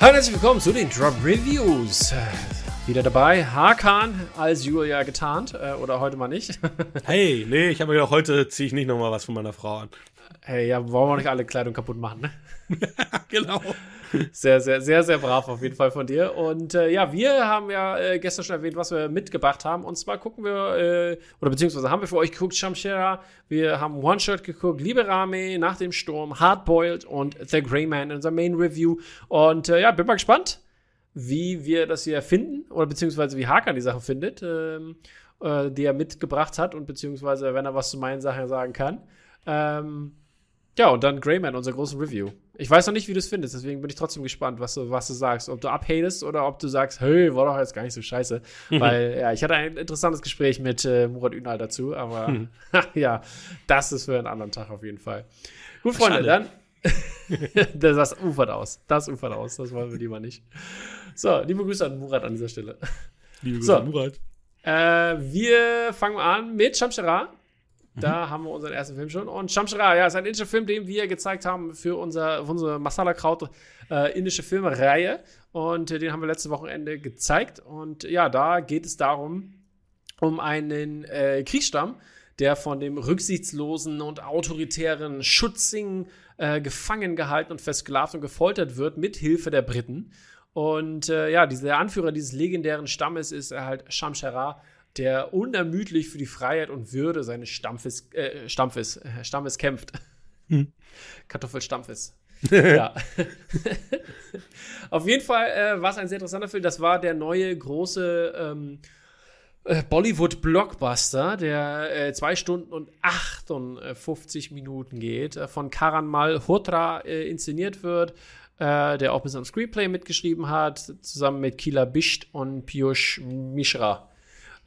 Hallo und herzlich willkommen zu den Drop Reviews. Wieder dabei, Hakan als Julia getarnt. Äh, oder heute mal nicht. hey, nee, ich habe gedacht, heute ziehe ich nicht nochmal was von meiner Frau an. Hey, ja, wollen wir nicht alle Kleidung kaputt machen, ne? genau. Sehr, sehr, sehr, sehr brav auf jeden Fall von dir. Und äh, ja, wir haben ja äh, gestern schon erwähnt, was wir mitgebracht haben. Und zwar gucken wir, äh, oder beziehungsweise haben wir für euch geguckt, Shamshera. Wir haben One-Shot geguckt, Liberame, Nach dem Sturm, Hardboiled und The Grey Man in unserer Main Review. Und äh, ja, bin mal gespannt, wie wir das hier finden oder beziehungsweise wie Hakan die Sache findet, ähm, äh, die er mitgebracht hat und beziehungsweise wenn er was zu meinen Sachen sagen kann. Ähm, ja, und dann Greyman, unser großes Review. Ich weiß noch nicht, wie du es findest, deswegen bin ich trotzdem gespannt, was du, was du sagst. Ob du abhatest oder ob du sagst, hey, war doch jetzt gar nicht so scheiße. Weil, ja, ich hatte ein interessantes Gespräch mit äh, Murat Ünal dazu, aber hm. ja, das ist für einen anderen Tag auf jeden Fall. Gut, Freunde, Schade. dann. das ufert aus. Das ufert aus. Das wollen wir lieber nicht. So, liebe Grüße an Murat an dieser Stelle. Liebe Grüße so, an Murat. Äh, wir fangen an mit Shamshara. Da mhm. haben wir unseren ersten Film schon. Und Shamshara, ja, ist ein indischer Film, den wir gezeigt haben für, unser, für unsere Masala Kraut äh, indische Filme-Reihe. Und äh, den haben wir letzte Wochenende gezeigt. Und ja, da geht es darum, um einen äh, Kriegsstamm, der von dem rücksichtslosen und autoritären Schutzing äh, gefangen gehalten und versklavt und gefoltert wird, mit Hilfe der Briten. Und äh, ja, dieser, Anführer dieses legendären Stammes ist halt Shamshara der unermüdlich für die Freiheit und Würde seines Stampfes, äh, Stampfes, äh, Stammes kämpft. Hm. Kartoffelstampfes. ja. Auf jeden Fall äh, war es ein sehr interessanter Film. Das war der neue große ähm, äh, Bollywood-Blockbuster, der äh, zwei Stunden und 58 Minuten geht, äh, von Karan Malhotra äh, inszeniert wird, der auch bis am Screenplay mitgeschrieben hat, zusammen mit Kila Bisht und Piyush Mishra.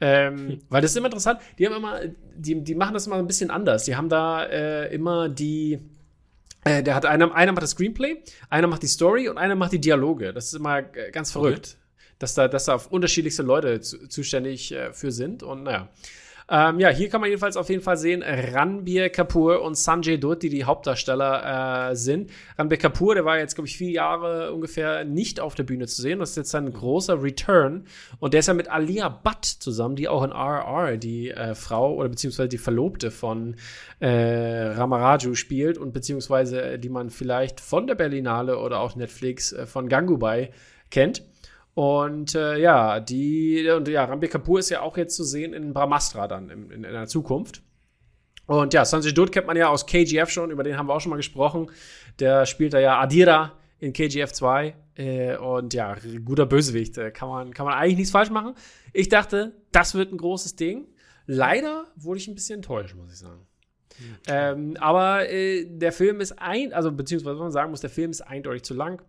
Ähm, weil das ist immer interessant. Die haben immer, die, die machen das immer ein bisschen anders. Die haben da äh, immer die, äh, der hat einer, einer macht das Screenplay, einer macht die Story und einer macht die Dialoge. Das ist immer ganz verrückt, okay. dass da, dass da auf unterschiedlichste Leute zu, zuständig äh, für sind. Und naja. Ähm, ja, hier kann man jedenfalls auf jeden Fall sehen, Ranbir Kapoor und Sanjay Dutt, die die Hauptdarsteller äh, sind. Ranbir Kapoor, der war jetzt, glaube ich, vier Jahre ungefähr nicht auf der Bühne zu sehen. Das ist jetzt ein großer Return. Und der ist ja mit Alia Butt zusammen, die auch in RR die äh, Frau oder beziehungsweise die Verlobte von äh, Ramaraju spielt und beziehungsweise äh, die man vielleicht von der Berlinale oder auch Netflix äh, von Gangubai kennt. Und äh, ja, die, und ja, Rambir Kapoor ist ja auch jetzt zu sehen in Brahmastra dann in, in, in der Zukunft. Und ja, Sanjay Dutt kennt man ja aus KGF schon, über den haben wir auch schon mal gesprochen. Der spielt da ja Adira in KGF 2. Äh, und ja, guter Bösewicht. Äh, kann, man, kann man eigentlich nichts falsch machen. Ich dachte, das wird ein großes Ding. Leider wurde ich ein bisschen enttäuscht, muss ich sagen. Mhm. Ähm, aber äh, der Film ist ein, also beziehungsweise was man sagen muss, der Film ist eindeutig zu lang.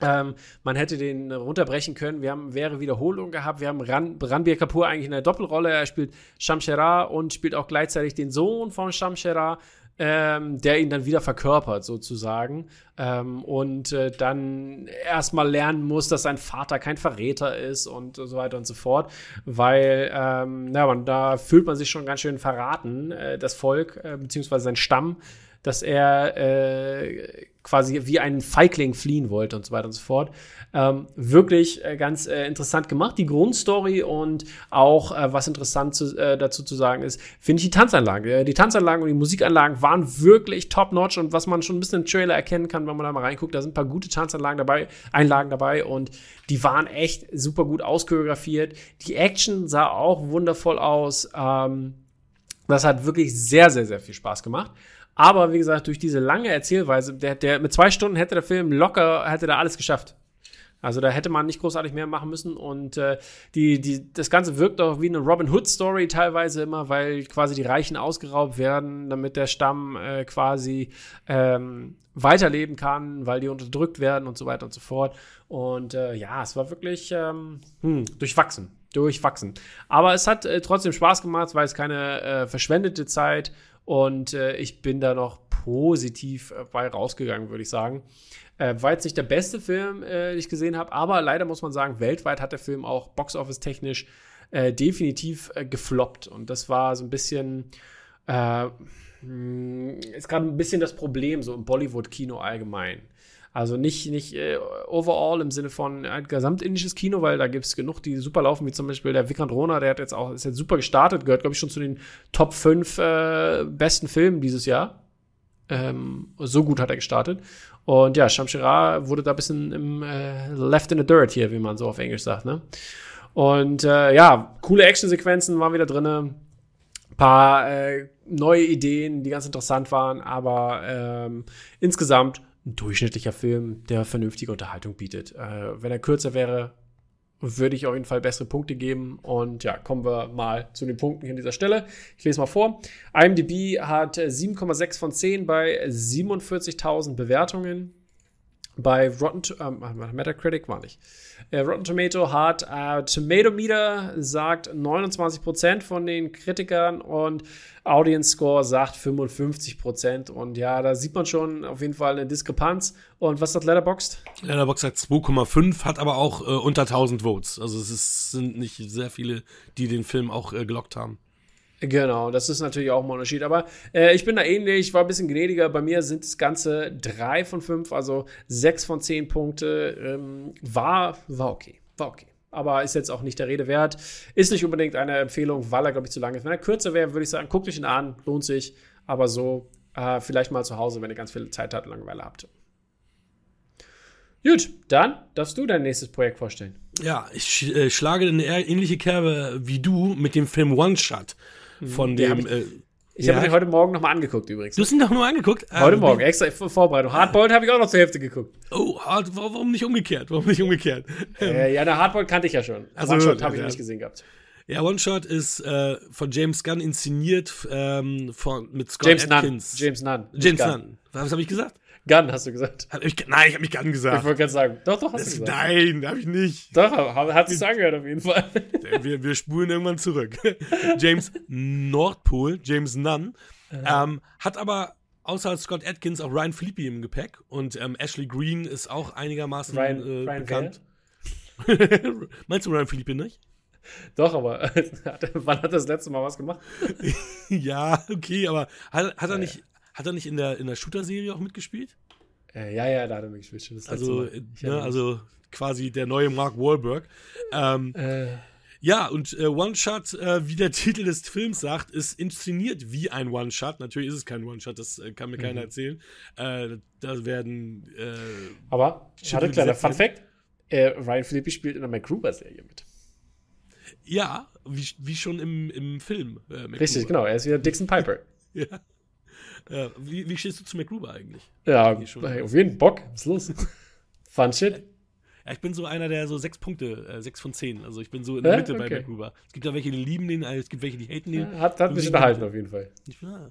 Ähm, man hätte den runterbrechen können. Wir haben wäre Wiederholung gehabt. Wir haben Ran, Ranbir Kapoor eigentlich in der Doppelrolle. Er spielt Shamshera und spielt auch gleichzeitig den Sohn von Shamshera, ähm, der ihn dann wieder verkörpert, sozusagen. Ähm, und äh, dann erstmal lernen muss, dass sein Vater kein Verräter ist und so weiter und so fort. Weil, ähm, na, man, da fühlt man sich schon ganz schön verraten, äh, das Volk, äh, beziehungsweise sein Stamm dass er äh, quasi wie ein Feigling fliehen wollte und so weiter und so fort. Ähm, wirklich äh, ganz äh, interessant gemacht, die Grundstory und auch äh, was interessant zu, äh, dazu zu sagen ist, finde ich die Tanzanlagen. Äh, die Tanzanlagen und die Musikanlagen waren wirklich top-notch und was man schon ein bisschen im Trailer erkennen kann, wenn man da mal reinguckt, da sind ein paar gute Tanzanlagen dabei, Einlagen dabei und die waren echt super gut auschoreografiert. Die Action sah auch wundervoll aus. Ähm, das hat wirklich sehr, sehr, sehr viel Spaß gemacht. Aber wie gesagt, durch diese lange Erzählweise, der, der, mit zwei Stunden hätte der Film locker, hätte da alles geschafft. Also da hätte man nicht großartig mehr machen müssen und äh, die, die, das Ganze wirkt auch wie eine Robin Hood Story teilweise immer, weil quasi die Reichen ausgeraubt werden, damit der Stamm äh, quasi ähm, weiterleben kann, weil die unterdrückt werden und so weiter und so fort. Und äh, ja, es war wirklich ähm, hm, durchwachsen, durchwachsen. Aber es hat äh, trotzdem Spaß gemacht, weil es keine äh, verschwendete Zeit und äh, ich bin da noch positiv äh, bei rausgegangen, würde ich sagen. Äh, war jetzt nicht der beste Film, äh, den ich gesehen habe, aber leider muss man sagen, weltweit hat der Film auch boxoffice-technisch äh, definitiv äh, gefloppt. Und das war so ein bisschen, äh, hm, ist gerade ein bisschen das Problem so im Bollywood-Kino allgemein. Also nicht, nicht äh, overall im Sinne von ein gesamtindisches Kino, weil da gibt es genug, die super laufen, wie zum Beispiel der Vikrant Rona, der hat jetzt auch, ist jetzt super gestartet, gehört, glaube ich, schon zu den Top 5 äh, besten Filmen dieses Jahr. Ähm, so gut hat er gestartet. Und ja, Shamshira wurde da ein bisschen im äh, left in the dirt hier, wie man so auf Englisch sagt, ne? Und äh, ja, coole Actionsequenzen waren wieder drin. Paar äh, neue Ideen, die ganz interessant waren, aber ähm, insgesamt ein durchschnittlicher Film, der vernünftige Unterhaltung bietet. Äh, wenn er kürzer wäre, würde ich auf jeden Fall bessere Punkte geben. Und ja, kommen wir mal zu den Punkten hier an dieser Stelle. Ich lese mal vor. IMDb hat 7,6 von 10 bei 47.000 Bewertungen. Bei Rotten, ähm, Metacritic war nicht. Äh, Rotten Tomato hat äh, Tomato Meter sagt 29% von den Kritikern und Audience Score sagt 55%. Und ja, da sieht man schon auf jeden Fall eine Diskrepanz. Und was sagt Letterboxd? Letterboxd sagt 2,5, hat aber auch äh, unter 1000 Votes. Also es ist, sind nicht sehr viele, die den Film auch äh, gelockt haben. Genau, das ist natürlich auch ein Unterschied. Aber äh, ich bin da ähnlich, war ein bisschen gnädiger. Bei mir sind das Ganze drei von fünf, also sechs von zehn Punkte. Ähm, war, war okay. War okay. Aber ist jetzt auch nicht der Rede wert. Ist nicht unbedingt eine Empfehlung, weil er, glaube ich, zu lang ist. Wenn er kürzer wäre, würde ich sagen, guckt euch ihn an, lohnt sich. Aber so, äh, vielleicht mal zu Hause, wenn ihr ganz viel Zeit habt und Langeweile habt. Gut, dann darfst du dein nächstes Projekt vorstellen. Ja, ich äh, schlage eine ähnliche Kerbe wie du mit dem Film One Shot von dem. ich äh, ich ja. habe den heute Morgen nochmal angeguckt übrigens. Du hast ihn doch nur angeguckt? Heute ähm, Morgen, extra Vorbereitung. Hardboiled habe ich auch noch zur Hälfte geguckt. Oh, hard, warum nicht umgekehrt? Warum nicht umgekehrt? Äh, ja, der Hardboiled kannte ich ja schon. Also, One-Shot habe ich ja. nicht gesehen gehabt. Ja, One-Shot ist äh, von James Gunn inszeniert ähm, von, mit Scott James Atkins. Nunn. James Nunn. James Nunn. Was habe ich gesagt? Gunn, hast du gesagt. Ich, nein, ich habe mich Gunn gesagt. Ich wollte gerade sagen. Doch, doch, hast das, du gesagt. Nein, habe ich nicht. Doch, hat sich angehört auf jeden Fall. Wir, wir spulen irgendwann zurück. James Nordpol, James Nunn, ähm, hat aber außer Scott Atkins auch Ryan Philippi im Gepäck und ähm, Ashley Green ist auch einigermaßen Ryan, äh, Ryan bekannt. Meinst du Ryan Philippi nicht? Doch, aber wann hat er das letzte Mal was gemacht? ja, okay, aber hat, hat er nicht hat er nicht in der, in der Shooter-Serie auch mitgespielt? Äh, ja, ja, da hat er mitgespielt. Das also, ne, also quasi der neue Mark Wahlberg. Ähm, äh. Ja, und äh, One-Shot, äh, wie der Titel des Films sagt, ist inszeniert wie ein One-Shot. Natürlich ist es kein One-Shot, das äh, kann mir mhm. keiner erzählen. Äh, da werden. Äh, Aber, schade, kleiner Fun Fact: Ryan Philippi spielt in der MacGruber-Serie mit. Ja, wie, wie schon im, im Film. Richtig, genau. Er ist wieder Dixon Piper. ja. Ja, wie, wie stehst du zu McGruber eigentlich? Ja, auf jeden Bock. Was ist los? Fun shit. Ja, ich bin so einer, der so sechs Punkte, äh, sechs von zehn. Also ich bin so in der Mitte okay. bei McGruber. Es gibt ja welche, die lieben den, es gibt welche, die haten den. Hat, hat mich unterhalten auf jeden Fall. Ja.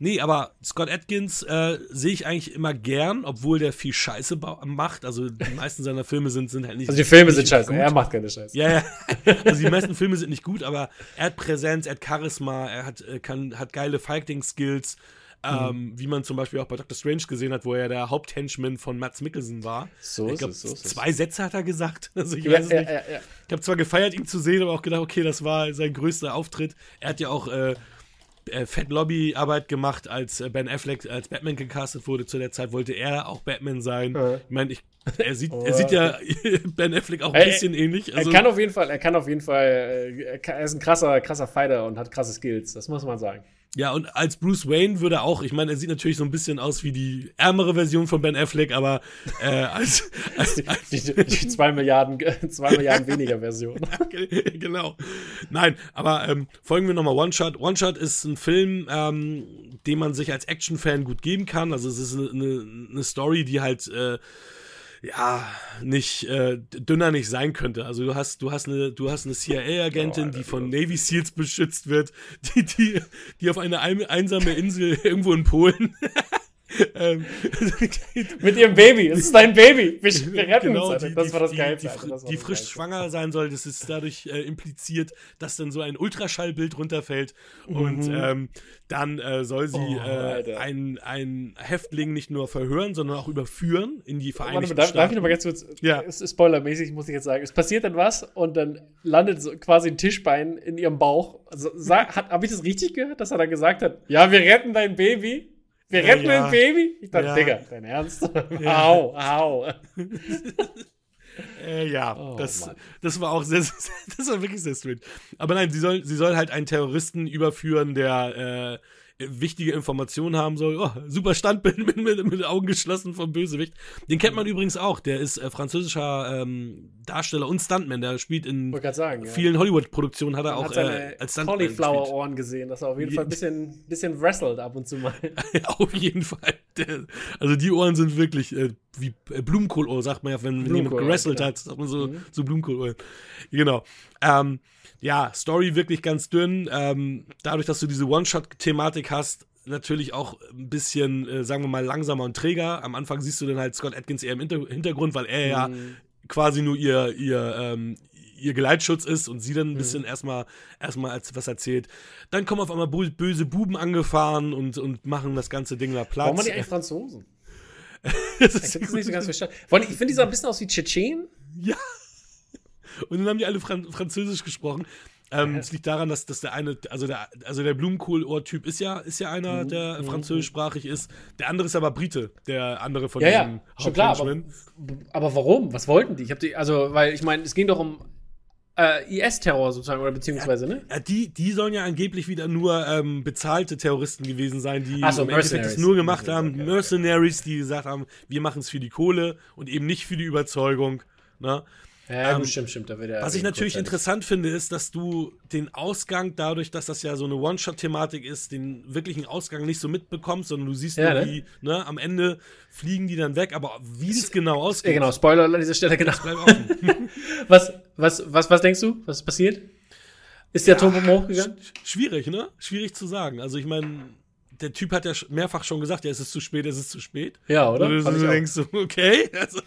Nee, aber Scott Atkins äh, sehe ich eigentlich immer gern, obwohl der viel Scheiße macht. Also die meisten seiner Filme sind, sind halt nicht. Also die Filme sind scheiße, gut. er macht keine Scheiße. Ja, ja. Also die meisten Filme sind nicht gut, aber er hat Präsenz, er hat Charisma, er hat, äh, kann, hat geile Fighting-Skills. Ähm, mhm. Wie man zum Beispiel auch bei Doctor Strange gesehen hat, wo er der Haupthenchman von Mats Mikkelsen war. So ich glaub, ist es. So zwei Sätze hat er gesagt. Also ich ja, weiß es ja, nicht. Ja, ich habe zwar gefeiert, ihn zu sehen, aber auch gedacht, okay, das war sein größter Auftritt. Er hat ja auch äh, äh, Fett Lobby-Arbeit gemacht, als äh, Ben Affleck als Batman gecastet wurde. Zu der Zeit wollte er auch Batman sein. Ja. Ich meine, er sieht, oh, er sieht ja Ben Affleck auch ein bisschen er, ähnlich. Also, er kann auf jeden Fall, er kann auf jeden Fall, äh, er ist ein krasser, krasser Fighter und hat krasse Skills. Das muss man sagen. Ja, und als Bruce Wayne würde er auch, ich meine, er sieht natürlich so ein bisschen aus wie die ärmere Version von Ben Affleck, aber äh, als, als, als die, die, die, zwei Milliarden, zwei Milliarden weniger Version. genau. Nein, aber ähm, folgen wir nochmal One Shot. One Shot ist ein Film, ähm, den man sich als Action-Fan gut geben kann. Also es ist eine, eine Story, die halt äh, ja, nicht äh, dünner nicht sein könnte. Also du hast, du hast eine, du hast eine CIA-Agentin, oh, die von Navy Seals beschützt wird, die, die, die auf eine einsame Insel irgendwo in Polen ähm, Mit ihrem Baby. Es ist dein Baby. Wir, wir retten genau, uns. Die, das war das Geilste. Die, die, die frisch Geilste. schwanger sein soll, das ist dadurch äh, impliziert, dass dann so ein Ultraschallbild runterfällt. Mhm. Und ähm, dann äh, soll sie oh, äh, einen, Häftling nicht nur verhören, sondern auch überführen in die Vereinigten Warte, Staaten. Darf ich noch mal ganz kurz, ja. spoilermäßig muss ich jetzt sagen, es passiert dann was und dann landet so quasi ein Tischbein in ihrem Bauch. Also, Habe ich das richtig gehört, dass er dann gesagt hat, ja, wir retten dein Baby? Wir Ja, retten ja. ein Baby? Ich dachte, Ja. Digga, dein Ernst? Ja. Au, au. Äh, ja, Oh, das, Mann. das war auch sehr, das war wirklich sehr strange. Aber nein, sie soll, sie soll halt einen Terroristen überführen, der äh, wichtige Informationen haben soll. Oh, super Standbild mit, mit, mit Augen geschlossen vom Bösewicht. Den kennt man übrigens auch. Der ist äh, französischer ähm, Darsteller und Stuntman. Der spielt in sagen, ja. vielen Hollywood-Produktionen hat er Man auch hat seine äh, als Stuntman. Cauliflower-Ohren gesehen, dass er auf jeden Fall ein bisschen, bisschen wrestelt ab und zu mal. Auf jeden Fall. Also die Ohren sind wirklich äh, wie äh, Blumenkohlohr, sagt man ja, wenn, wenn jemand gewrestelt ja. hat, sagt man so, Mhm. so Blumenkohlohren. Genau. Ähm, ja, Story wirklich ganz dünn. Ähm, dadurch, dass du diese One-Shot-Thematik hast, natürlich auch ein bisschen, äh, sagen wir mal, langsamer und träger. Am Anfang siehst du dann halt Scott Atkins eher im Hinter Hintergrund, weil er ja Mhm. Quasi nur ihr, ihr, ähm, ihr Geleitschutz ist und sie dann ein Mhm. bisschen erstmal erstmal als was erzählt. Dann kommen auf einmal böse Buben angefahren und, und machen das ganze Ding da Platz. Warum waren die eigentlich Franzosen? Das Ich ist das nicht so ganz verstanden. Allem, Ich finde, die sah ein bisschen aus wie Tschetschen. ja. Und dann haben die alle Fran Französisch gesprochen. Ähm, Ja. Es liegt daran, dass, dass der eine, also der, also der Blumenkohl-Ohr-Typ ist ja, ist ja einer, Mhm, der mhm, französischsprachig ist. Der andere ist aber Brite, der andere von Ja, diesem ja, schon klar. Aber, aber warum? Was wollten die? Ich habe die, also, weil ich meine, es ging doch um äh, IS-Terror sozusagen, oder beziehungsweise, ne? Ja, die, die sollen ja angeblich wieder nur ähm, bezahlte Terroristen gewesen sein, die so, im Endeffekt das nur gemacht haben. Okay, okay. Mercenaries, die gesagt haben, wir machen es für die Kohle und eben nicht für die Überzeugung. Ne? Ja, Ähm, stimmt, stimmt. Da wird er Was ich natürlich interessant finde, ist, dass du den Ausgang, dadurch, dass das ja so eine One-Shot-Thematik ist, den wirklichen Ausgang nicht so mitbekommst, sondern du siehst Ja, nur, ne? wie, ne, am Ende fliegen die dann weg, aber wie es genau Ja, ausgeht, genau, Spoiler an dieser Stelle, genau. Was, was, was, was denkst du? Was ist passiert? Ist der Turm hochgegangen? Sch- Schwierig, ne? Schwierig zu sagen. Also ich meine, der Typ hat ja mehrfach schon gesagt, ja, es ist zu spät, es ist zu spät. Ja, oder? Und du auch. denkst so, okay. Also,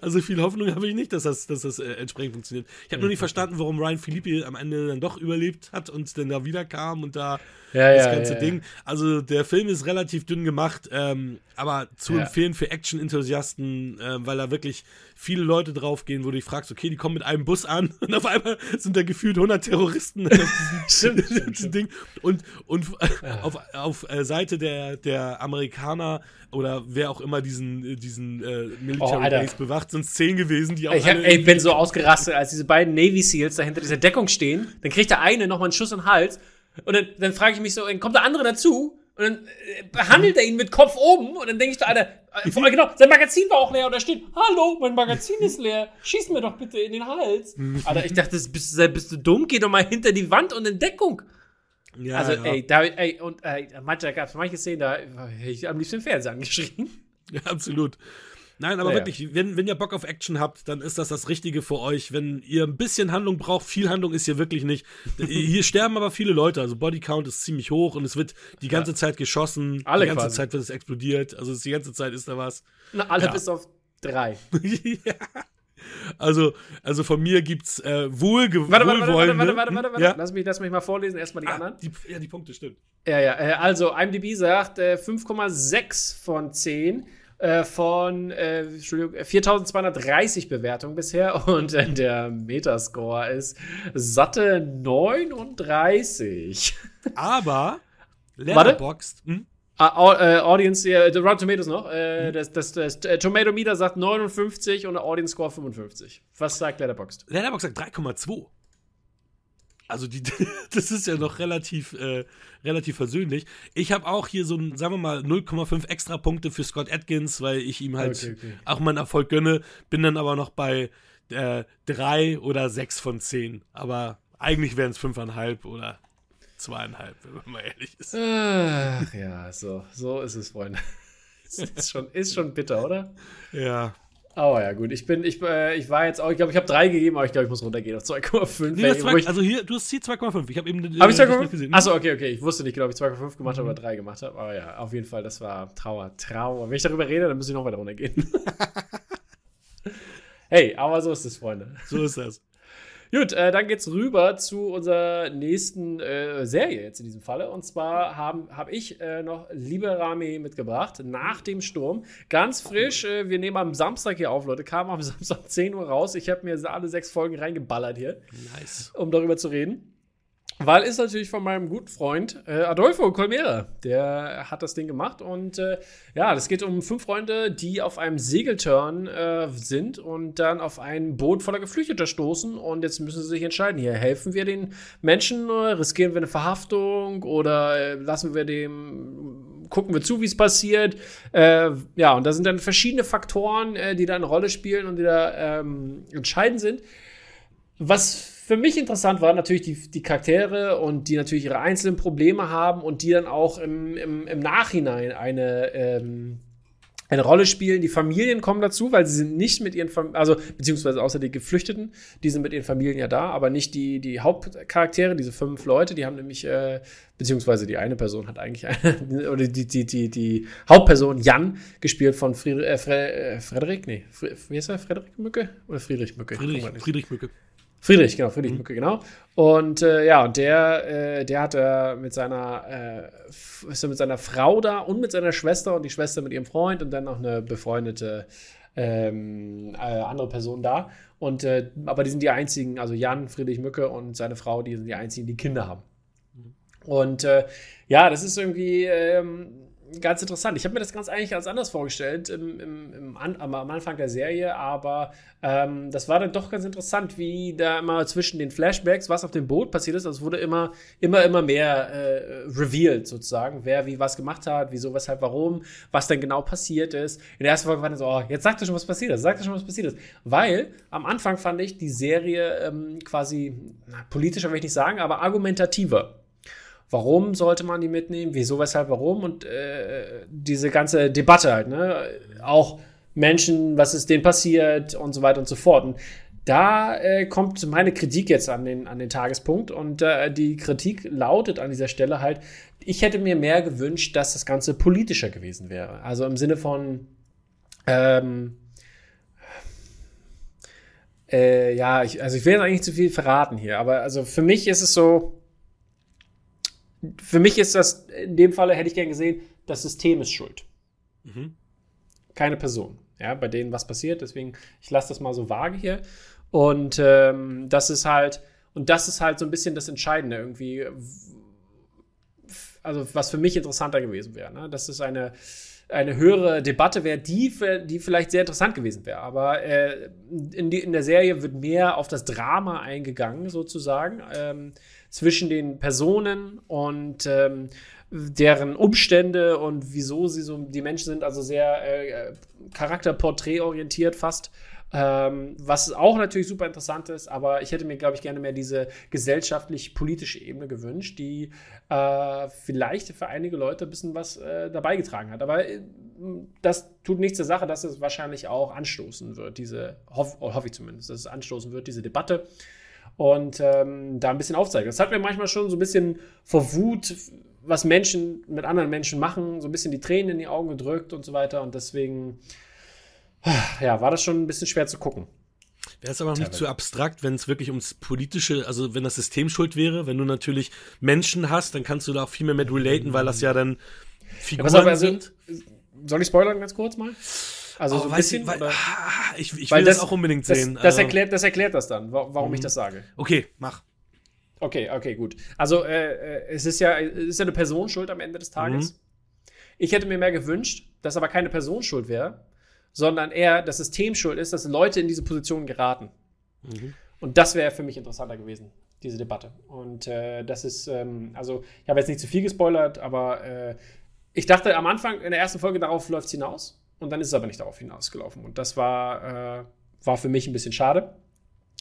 also viel Hoffnung habe ich nicht, dass das, dass das äh, entsprechend funktioniert. Ich habe nur nicht verstanden, warum Ryan Philippi am Ende dann doch überlebt hat und dann da wieder kam und da Ja, das ja, ganze ja, Ding. Also der Film ist relativ dünn gemacht, ähm, aber zu empfehlen für Action-Enthusiasten, äh, weil da wirklich viele Leute draufgehen, wo du dich fragst, okay, die kommen mit einem Bus an und auf einmal sind da gefühlt 100 Terroristen Stimmt, stimmt. Ding. Und, und auf, auf äh, Seite der, der Amerikaner oder wer auch immer diesen, äh, diesen äh, Oh, Military. Base bewacht, sind zehn gewesen, die auch Ich, hab, ey, bin so ausgerastet, als diese beiden Navy Seals da hinter dieser Deckung stehen. Dann kriegt der eine nochmal einen Schuss in den Hals. Und dann, dann frage ich mich so, dann kommt der andere dazu. Und dann äh, behandelt er ihn mit Kopf oben. Und dann denke ich da, Alter, äh, vor allem genau, sein Magazin war auch leer. Und da steht, hallo, mein Magazin ist leer. Schieß mir doch bitte in den Hals. Alter, ich dachte, bist, du- bist du dumm? Geh doch mal hinter die Wand und in Deckung. ja, Also, ja. ey, da, ey, und ey, manche, gab es manche Szenen, da hätte ich am liebsten den Fernseher angeschrien. Ja, absolut. Nein, aber Ja, wirklich, wenn, wenn ihr Bock auf Action habt, dann ist das das Richtige für euch. Wenn ihr ein bisschen Handlung braucht, viel Handlung ist hier wirklich nicht. hier sterben aber viele Leute, also Bodycount ist ziemlich hoch und es wird die ganze Zeit geschossen. Alle die ganze quasi. Zeit wird es explodiert, also die ganze Zeit ist da was. Na, alle bis auf drei. ja. Also, also von mir gibt's äh, wohlge Warte, warte, warte, warte, warte, warte, warte. Ja? Lass, mich, lass mich mal vorlesen, erstmal die Ah, anderen. die, ja, die Punkte stimmt. Ja, ja, äh, also IMDb sagt äh, 5,6 von 10 äh, von äh, Entschuldigung, äh, 4230 Bewertungen bisher und äh, der Metascore ist satte 39. Aber Warte. Letterboxd, hm? Äh, Audience, äh, The Rotten Tomatoes noch. Äh, das, das, das äh, Tomato Meter sagt 59 und Audience Score 55. Was sagt Letterboxd? Letterboxd sagt 3,2. Also die, das ist ja noch relativ, äh, relativ versöhnlich. Ich habe auch hier so ein, sagen wir mal, 0,5 extra Punkte für Scott Atkins, weil ich ihm halt Okay, okay. auch meinen Erfolg gönne. Bin dann aber noch bei äh, 3 oder 6 von 10. Aber eigentlich wären es 5,5 oder 2,5, wenn man mal ehrlich ist. Ach ja, so, so ist es, Freunde. ist, schon, ist schon bitter, oder? Ja. Aber ja, gut. Ich bin, ich, äh, ich war jetzt auch, ich glaube, ich habe drei gegeben, aber ich glaube, ich muss runtergehen auf 2,5. Nee, das also hier, du hast hier 2,5. Ich habe eben. äh, Habe ich das nicht 2,5? gesehen. Achso, okay, okay. Ich wusste nicht genau, ob ich 2,5 gemacht habe Mhm. oder 3 gemacht habe. Aber ja, auf jeden Fall, das war Trauer, Trauer. Wenn ich darüber rede, dann muss ich noch weiter runtergehen. hey, aber so ist es, Freunde. So ist das. Gut, äh, dann geht's rüber zu unserer nächsten äh, Serie jetzt in diesem Falle. Und zwar habe hab ich äh, noch Liberami mitgebracht, nach dem Sturm. Ganz frisch, äh, wir nehmen am Samstag hier auf, Leute. Kam am Samstag 10 Uhr raus. Ich habe mir alle sechs Folgen reingeballert hier Nice. um darüber zu reden. Weil ist natürlich von meinem guten Freund äh, Adolfo Colmera. Der hat das Ding gemacht. Und äh, ja, das geht um fünf Freunde, die auf einem Segelturn äh, sind und dann auf ein Boot voller Geflüchteter stoßen. Und jetzt müssen sie sich entscheiden: hier helfen wir den Menschen, riskieren wir eine Verhaftung oder äh, lassen wir dem, gucken wir zu, wie es passiert. Äh, ja, und da sind dann verschiedene Faktoren, äh, die da eine Rolle spielen und die da ähm, entscheidend sind. Was für mich interessant waren natürlich die, die Charaktere und die natürlich ihre einzelnen Probleme haben und die dann auch im, im, im Nachhinein eine, ähm, eine Rolle spielen. Die Familien kommen dazu, weil sie sind nicht mit ihren Familien, also beziehungsweise außer die Geflüchteten, die sind mit ihren Familien ja da, aber nicht die, die Hauptcharaktere, diese fünf Leute, die haben nämlich, äh, beziehungsweise die eine Person hat eigentlich eine, oder die, die, die, die Hauptperson Jan, gespielt von Friedrich, äh, Fre, äh, Frederik, nee, wie heißt er, Frederik Mücke oder Friedrich Mücke? Friedrich, Friedrich Mücke. Friedrich, genau, Friedrich mhm. Mücke, genau. Und äh, ja, und der, äh, der hat äh, mit seiner, äh, ist mit seiner Frau da und mit seiner Schwester und die Schwester mit ihrem Freund und dann noch eine befreundete ähm, äh, andere Person da. Und aber die sind die einzigen, also Jan, Friedrich Mücke und seine Frau, die sind die einzigen, die Kinder haben. Mhm. Und ja, das ist irgendwie ähm, ganz interessant. Ich habe mir das ganz eigentlich ganz anders vorgestellt im, im, im An am Anfang der Serie, aber ähm, das war dann doch ganz interessant, wie da immer zwischen den Flashbacks, was auf dem Boot passiert ist, also wurde immer, immer, immer mehr äh, revealed sozusagen, wer wie was gemacht hat, wieso, weshalb, warum, was denn genau passiert ist. In der ersten Folge war dann so, oh, jetzt sagt er schon, was passiert ist, sagt er schon, was passiert ist. Weil am Anfang fand ich die Serie ähm, quasi, na, politischer will ich nicht sagen, aber argumentativer. Warum sollte man die mitnehmen? Wieso, weshalb, warum? Und äh, diese ganze Debatte halt, ne? Auch Menschen, was ist denen passiert und so weiter und so fort. Und da äh, kommt meine Kritik jetzt an den, an den Tagespunkt. Und äh, die Kritik lautet an dieser Stelle halt, ich hätte mir mehr gewünscht, dass das Ganze politischer gewesen wäre. Also im Sinne von, ähm, äh, ja, ich, also ich will jetzt eigentlich zu viel verraten hier, aber also für mich ist es so, für mich ist das, in dem Falle hätte ich gern gesehen, das System ist schuld. Mhm. Keine Person. Ja, bei denen was passiert. Deswegen, ich lasse das mal so vage hier. Und ähm, das ist halt, und das ist halt so ein bisschen das Entscheidende irgendwie. Also, was für mich interessanter gewesen wäre. Ne? Das ist eine, eine höhere Debatte wäre, die, die vielleicht sehr interessant gewesen wäre. Aber äh, in, die, in der Serie wird mehr auf das Drama eingegangen, sozusagen. Ähm, zwischen den Personen und ähm, deren Umstände und wieso sie so die Menschen sind, also sehr äh, charakterporträtorientiert fast. Ähm, was auch natürlich super interessant ist, aber ich hätte mir, glaube ich, gerne mehr diese gesellschaftlich-politische Ebene gewünscht, die äh, vielleicht für einige Leute ein bisschen was äh, dabei getragen hat. Aber äh, das tut nichts zur Sache, dass es wahrscheinlich auch anstoßen wird, diese, hoff, hoffe ich zumindest, dass es anstoßen wird, diese Debatte und ähm, da ein bisschen aufzeigen. Das hat mir manchmal schon so ein bisschen vor Wut, was Menschen mit anderen Menschen machen, so ein bisschen die Tränen in die Augen gedrückt und so weiter. Und deswegen, ja, war das schon ein bisschen schwer zu gucken. Wäre es aber noch nicht zu abstrakt, wenn es wirklich ums politische, also wenn das System schuld wäre, wenn du natürlich Menschen hast, dann kannst du da auch viel mehr mit relaten, weil das ja dann Figuren ja, auf, also, sind. Soll ich spoilern ganz kurz mal? Also oh, so ein bisschen. Ich, weil, oder? Ah, ich, ich will das, das, auch unbedingt sehen. Das, das, erklärt, das erklärt das dann, warum mhm. ich das sage. Okay, mach. Okay, okay, gut. Also äh, äh, es ist ja, es ist ja eine Personenschuld am Ende des Tages. Mhm. Ich hätte mir mehr gewünscht, dass aber keine Personenschuld wäre, sondern eher das System schuld ist, dass Leute in diese Position geraten. Mhm. Und das wäre für mich interessanter gewesen, diese Debatte. Und äh, das ist, ähm, also ich habe jetzt nicht zu viel gespoilert, aber äh, ich dachte am Anfang in der ersten Folge, darauf läuft es hinaus. Und dann ist es aber nicht darauf hinausgelaufen. Und das war, äh, war für mich ein bisschen schade.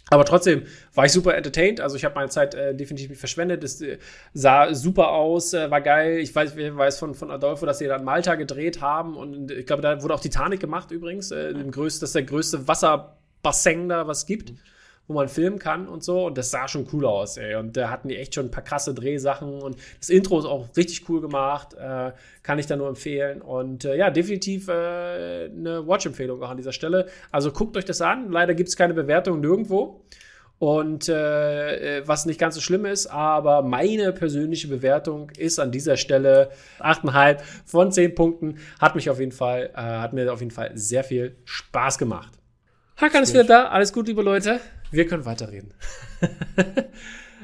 Aber trotzdem war ich super entertained. Also ich habe meine Zeit äh, definitiv nicht verschwendet. Es äh, sah super aus, äh, war geil. Ich weiß, ich weiß von, von Adolfo, dass sie dann Malta gedreht haben. Und ich glaube, da wurde auch Titanic gemacht übrigens. Äh, größten, das ist der größte Wasserbassin da, was es gibt. Mhm wo man filmen kann und so. Und das sah schon cool aus, ey. Und da hatten die echt schon ein paar krasse Drehsachen. Und das Intro ist auch richtig cool gemacht. Äh, kann ich da nur empfehlen. Und äh, ja, definitiv äh, eine Watch-Empfehlung auch an dieser Stelle. Also guckt euch das an. Leider gibt es keine Bewertung nirgendwo. Und äh, was nicht ganz so schlimm ist, aber meine persönliche Bewertung ist an dieser Stelle 8,5 von 10 Punkten. Hat mich auf jeden Fall, äh, hat mir auf jeden Fall sehr viel Spaß gemacht. Hakan ist wieder da. Alles gut, liebe Leute. Wir können weiterreden.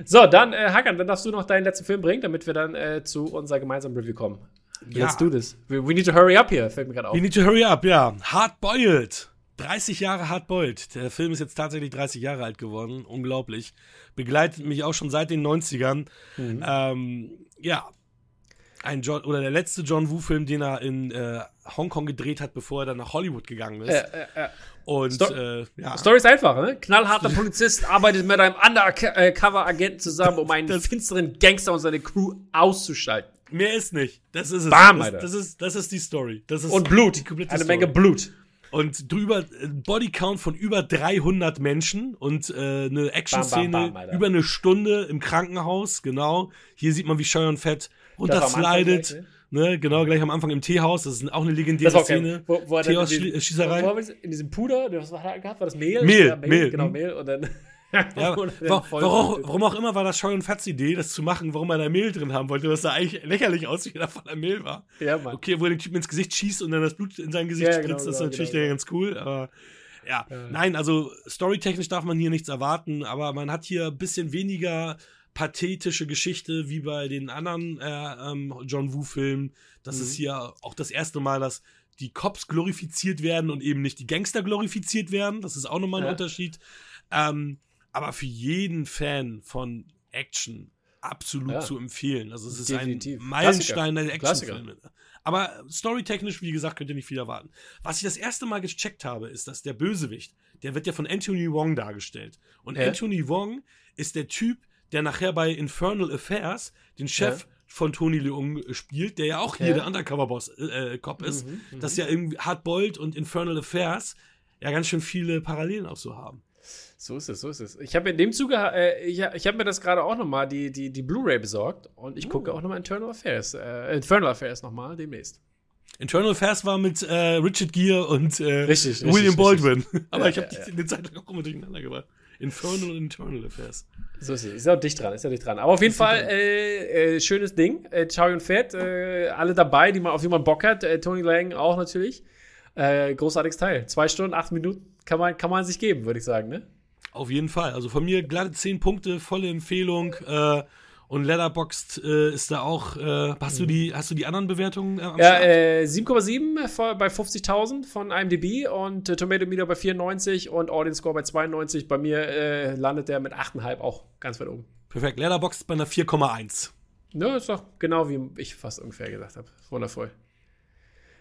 So, dann, äh, Hakan, dann darfst du noch deinen letzten Film bringen, damit wir dann äh, zu unserer gemeinsamen Review kommen. Ja. Let's do this. We, we need to hurry up here, fällt mir gerade auf. We need to hurry up, ja. Hard Boiled. 30 Jahre Hard Boiled. Der Film ist jetzt tatsächlich 30 Jahre alt geworden. Unglaublich. Begleitet mich auch schon seit den 90ern. Mhm. Ähm, ja. Ein John, oder der letzte John Woo-Film, den er in äh, Hongkong gedreht hat, bevor er dann nach Hollywood gegangen ist. Äh, äh, äh. Und Sto- äh, ja. Story ist einfach, ne? Knallharter Polizist arbeitet mit einem Undercover-Agenten zusammen, um einen Das- finsteren Gangster und seine Crew auszuschalten. Mehr ist nicht. Das ist es. Bam, das, das, ist, das ist die Story. Das ist Und Blut. Eine Story. Menge Blut. Und drüber ein Bodycount von über 300 Menschen und äh, eine Action-Szene über eine Stunde im Krankenhaus, genau. Hier sieht man, wie Cheyenne Fett Das Anfang runterslidet. gleich, Ne, genau, gleich am Anfang im Teehaus. Das ist auch eine legendäre Das okay. Szene. Wo, wo er dann in, diesem- Teehaus-Schießerei. er in diesem Puder, was war da gehabt? War das Mehl? Mehl, Ja, Mehl. Genau, hm. Mehl. Und dann. Ja, und warum, warum auch immer war das Cheyenne Fetts Idee, das zu machen, warum er da Mehl drin haben wollte, was da eigentlich lächerlich aussieht, da voller Mehl war. Ja, Mann. Okay, wo er den Typen ins Gesicht schießt und dann das Blut in sein Gesicht Ja, spritzt, genau, das ist genau, natürlich genau, ganz cool, aber ja. Nein, also storytechnisch darf man hier nichts erwarten, aber man hat hier ein bisschen weniger pathetische Geschichte wie bei den anderen äh, ähm, John Woo-Filmen. Das Mhm. ist hier auch das erste Mal, dass die Cops glorifiziert werden und eben nicht die Gangster glorifiziert werden. Das ist auch nochmal ein Ja. Unterschied. Ähm, aber für jeden Fan von Action absolut Ja. zu empfehlen. Also es ist Definitiv. ein Meilenstein der. Actionfilme. Aber storytechnisch, wie gesagt, könnt ihr nicht viel erwarten. Was ich das erste Mal gecheckt habe, ist, dass der Bösewicht, der wird ja von Anthony Wong dargestellt. Und Ja. Anthony Wong ist der Typ, der nachher bei Infernal Affairs den Chef Ja. von Tony Leung spielt, der ja auch hier Ja. der Undercover-Boss äh, ist. Mhm, mhm. Dass ja irgendwie Hardboiled und Infernal Affairs ja ganz schön viele Parallelen auch so haben. So ist es, so ist es. Ich habe in dem Zuge, äh, ich, ich habe mir das gerade auch nochmal, die, die, die Blu-ray besorgt und ich gucke auch nochmal Internal Affairs, äh, Infernal Affairs nochmal demnächst. Infernal Affairs war mit äh, Richard Gere und äh, Richtig, richtig, William richtig. Baldwin. Aber Ja, ich habe ja, die eine Zeit lang auch immer durcheinander gebracht. Infernal und Internal Affairs. So ist es. Ist ja auch dicht dran, ist ja dicht dran. Aber auf jeden Fall, äh, äh, schönes Ding. Äh, Chow Yun Fett, äh, alle dabei, die man, auf die man Bock hat. Äh, Tony Lang auch natürlich. Äh, großartiges Teil. Zwei Stunden, acht Minuten kann man, kann man sich geben, würde ich sagen, ne? Auf jeden Fall. Also von mir glatte 10 Punkte, volle Empfehlung. Äh, und Letterboxd äh, ist da auch. Äh, hast, du die, hast du die anderen Bewertungen äh, am Ja, äh, 7,7 vor- bei 50.000 von IMDb und äh, Tomato Meter bei 94 und Audience Score bei 92. Bei mir äh, landet der mit 8,5 auch ganz weit oben. Perfekt. Letterboxd bei einer 4,1. Ne, ist doch genau wie ich fast ungefähr gesagt habe. Wundervoll.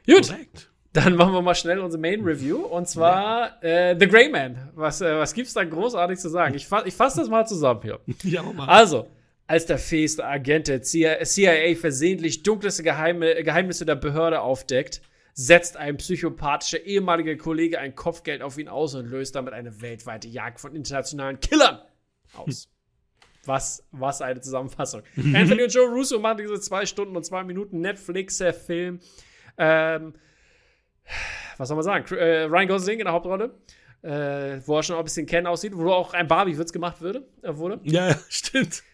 Gut, Korrekt. dann machen wir mal schnell unsere Main Review und zwar äh, The Grey Man. Was, äh, was gibt's da großartig zu sagen? Ich, fa ich fasse das mal zusammen hier. Ja, mal. Also, als der fähigste Agent der CIA versehentlich dunkelste Geheime, Geheimnisse der Behörde aufdeckt, setzt ein psychopathischer ehemaliger Kollege ein Kopfgeld auf ihn aus und löst damit eine weltweite Jagd von internationalen Killern aus. Was, was eine Zusammenfassung. Anthony und Joe Russo machen diese zwei Stunden und zwei Minuten Netflix-Film. Ähm, was soll man sagen? Äh, Ryan Gosling in der Hauptrolle, äh, wo er schon ein bisschen kennen aussieht, wo auch ein Barbie-Witz gemacht würde, äh, wurde. Ja, stimmt.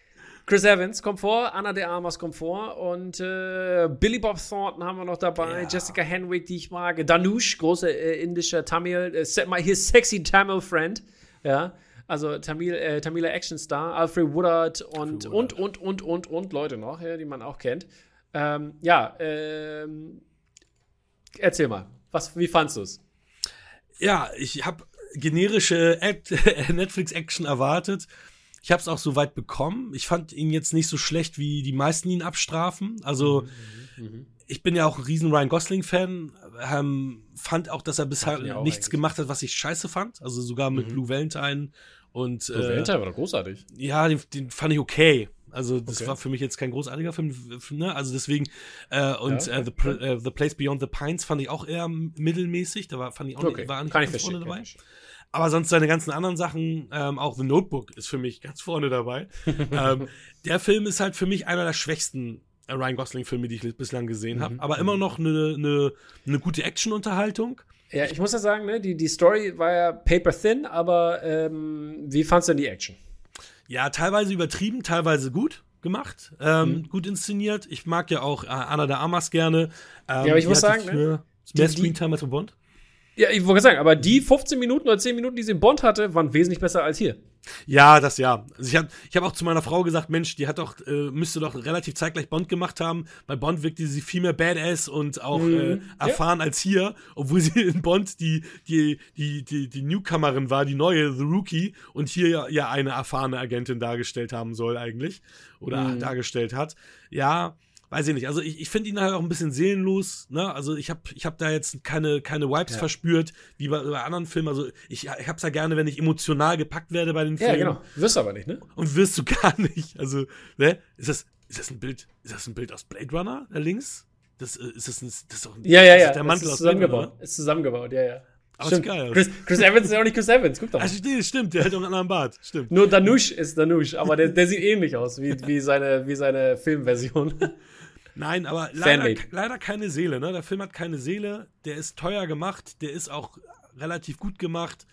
Chris Evans kommt vor, Anna de Armas kommt vor und äh, Billy Bob Thornton haben wir noch dabei, Ja. Jessica Henwick, die ich mag, Danush, großer äh, indischer Tamil, äh, hier sexy Tamil Friend, ja, also Tamil, äh, Tamiler Actionstar, Alfred Woodard und, Alfred und, und, und, und, und Leute noch, ja, die man auch kennt. Ähm, ja, ähm, erzähl mal, was, wie fandst du es? Ja, ich habe generische Netflix-Action erwartet. Ich habe es auch soweit bekommen. Ich fand ihn jetzt nicht so schlecht, wie die meisten ihn abstrafen. Also, Mhm, ich bin ja auch ein riesen Ryan Gosling-Fan. Ähm, fand auch, dass er bisher nichts eigentlich. gemacht hat, was ich scheiße fand. Also sogar mit Mhm. Blue Valentine. Und Der äh, Valentine war doch großartig. ja, den, den fand ich okay. Also das Okay. war für mich jetzt kein großartiger Film, ne? Also deswegen äh, und Ja, äh, the, äh, the Place Beyond the Pines fand ich auch eher mittelmäßig. Da war fand ich auch Okay, nicht, war nicht kann ich verstehen. dabei. ich. Aber sonst seine ganzen anderen Sachen, ähm, auch The Notebook ist für mich ganz vorne dabei. ähm, der Film ist halt für mich einer der schwächsten äh, Ryan Gosling-Filme, die ich bislang gesehen habe. Mhm. Aber immer noch eine, eine, eine gute Action-Unterhaltung. Ja, ich muss ja sagen, ne, die, die Story war ja paper thin, aber ähm, wie fandst du denn die Action? Ja, teilweise übertrieben, teilweise gut gemacht, ähm, Mhm. gut inszeniert. Ich mag ja auch äh, Anna de Armas gerne. Ähm, Ja, aber ich muss sagen, ne, mehr Screentime als Bond. Ja, ich wollte sagen, aber die 15 Minuten oder 10 Minuten, die sie in Bond hatte, waren wesentlich besser als hier. Ja, das ja. Also ich habe ich hab auch zu meiner Frau gesagt, Mensch, die hat doch, äh, müsste doch relativ zeitgleich Bond gemacht haben. Bei Bond wirkte sie viel mehr Badass und auch mhm. äh, erfahren ja. als hier, obwohl sie in Bond die, die, die, die, die Newcomerin war, die neue, The Rookie, und hier ja, ja eine erfahrene Agentin dargestellt haben soll eigentlich. Oder mhm. dargestellt hat. Ja, weiß ich nicht. Also ich, ich finde ihn halt auch ein bisschen seelenlos. Ne? Also ich habe ich hab da jetzt keine, keine Vibes ja. verspürt, wie bei, bei, anderen Filmen. Also ich, ich hab's ja gerne, wenn ich emotional gepackt werde bei den Filmen. Ja, genau. Wirst du aber nicht, ne? Und wirst du gar nicht. Also, ne? Ist das, ist das ein Bild, ist das ein Bild aus Blade Runner, da links? Das, äh, ist das, ein, das ist doch ein, ja, ja, ja. der Mantel ist zusammengebaut. Ist zusammengebaut, ja, ja. Aber stimmt. geil. Chris, Chris, Evans ist ja auch nicht Chris Evans, guck doch mal. Also, nee, stimmt, der hat auch einen anderen Bart. Stimmt. Nur Danush ist Danush, aber der, der sieht ähnlich aus wie, wie, seine, wie seine Filmversion. Nein, aber leider, leider, keine Seele. Ne? Der Film hat keine Seele. Der ist teuer gemacht. Der ist auch relativ gut gemacht.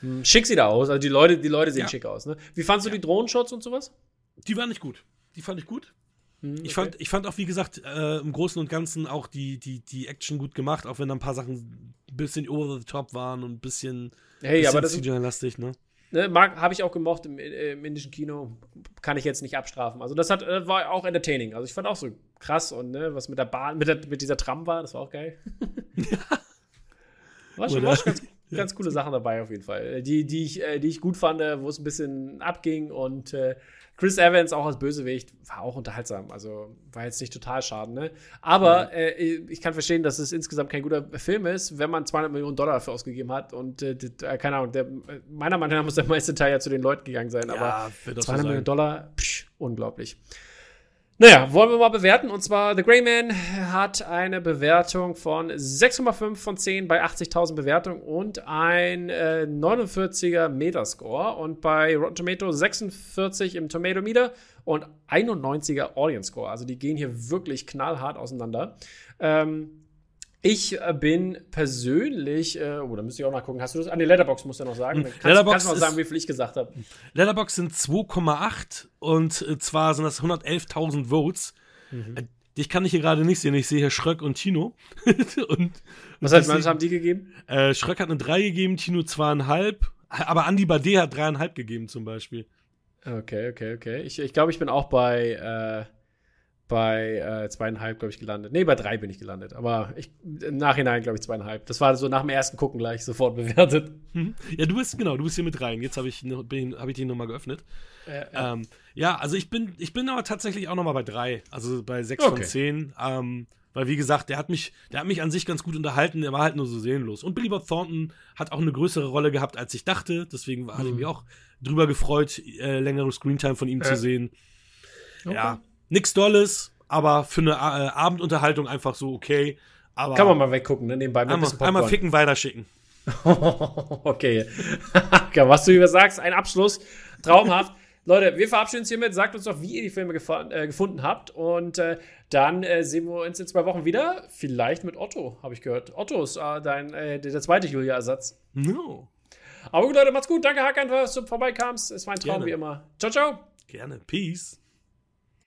Hm, schick sieht er aus. Also die Leute, die Leute sehen ja. schick aus. Ne? Wie fandst du ja. die Drohnenshots und sowas? Die waren nicht gut. Die fand ich gut. Hm, okay. ich, fand, ich fand auch, wie gesagt, äh, im Großen und Ganzen auch die, die, die Action gut gemacht, auch wenn da ein paar Sachen ein bisschen over the top waren und ein bisschen, hey, bisschen aber das lastig ne? Ne, habe ich auch gemocht im, im, indischen Kino. Kann ich jetzt nicht abstrafen. Also, das hat, äh, war auch entertaining. Also, ich fand auch so krass und ne, was mit der Bahn, mit, der, mit dieser Tram war, das war auch geil. War schon, war schon ganz, ganz coole Sachen dabei, auf jeden Fall. Die, die, ich, äh, die ich gut fand, äh, wo es ein bisschen abging und äh, Chris Evans auch als Bösewicht war auch unterhaltsam. Also war jetzt nicht total schaden, ne? Aber äh, ich kann verstehen, dass es insgesamt kein guter Film ist, wenn man 200 Millionen Dollar dafür ausgegeben hat. Und äh, äh, keine Ahnung, der, meiner Meinung nach muss der meiste Teil ja zu den Leuten gegangen sein. Ja, aber 200 so Millionen Dollar, psch, unglaublich. Naja, wollen wir mal bewerten. Und zwar The Grey Man hat eine Bewertung von 6,5 von 10 bei 80.000 Bewertungen und ein äh, 49er Metascore. Und bei Rotten Tomatoes 46 im Tomato Meter und 91er Audience Score. Also die gehen hier wirklich knallhart auseinander. Ähm, ich äh, bin persönlich, äh, oh, da müsste ich auch nachgucken. Hast du das? An ah, die Letterbox musst du noch sagen. Hm, kannst, Letterbox kannst du noch sagen, wie viel ich gesagt habe. Letterbox sind 2,8 und äh, zwar sind das 111.000 Votes. Mhm. Äh, dich kann ich hier gerade nicht sehen. Ich sehe hier Schröck und Tino. und, was, heißt, was haben die gegeben? Äh, Schröck hat eine 3 gegeben, Tino 2,5. Aber Andy Bade hat 3,5 gegeben zum Beispiel. Okay, okay, okay. Ich, ich glaube, ich bin auch bei bei äh, zweieinhalb, glaube ich, gelandet. Nee, bei drei bin ich gelandet. Aber ich, im Nachhinein, glaube ich, zweieinhalb. Das war so nach dem ersten Gucken gleich sofort bewertet. Mhm. Ja, du bist, genau, du bist hier mit rein. Jetzt habe ich, hab ich die nochmal geöffnet. Äh, ja. Ähm, ja, also ich bin, ich bin aber tatsächlich auch nochmal bei drei. Also bei sechs okay. von zehn. Ähm, weil, wie gesagt, der hat mich, der hat mich an sich ganz gut unterhalten, der war halt nur so seelenlos. Und Billy Bob Thornton hat auch eine größere Rolle gehabt, als ich dachte. Deswegen mhm. hatte ich mich auch drüber gefreut, äh, längere Screentime von ihm äh. zu sehen. Okay. Ja, Nix Dolles, aber für eine äh, Abendunterhaltung einfach so okay. Aber Kann man mal weggucken, ne? Nebenbei mit einmal, einmal ficken, weiterschicken. okay. Was du über sagst, ein Abschluss. Traumhaft. Leute, wir verabschieden uns hiermit. Sagt uns doch, wie ihr die Filme äh, gefunden habt. Und äh, dann äh, sehen wir uns in zwei Wochen wieder. Vielleicht mit Otto, habe ich gehört. Otto ist äh, dein, äh, der zweite Julia-Ersatz. No. Aber gut, Leute, macht's gut. Danke, Hakan, dass du vorbeikamst. Es war ein Traum, Gerne. wie immer. Ciao, ciao. Gerne. Peace.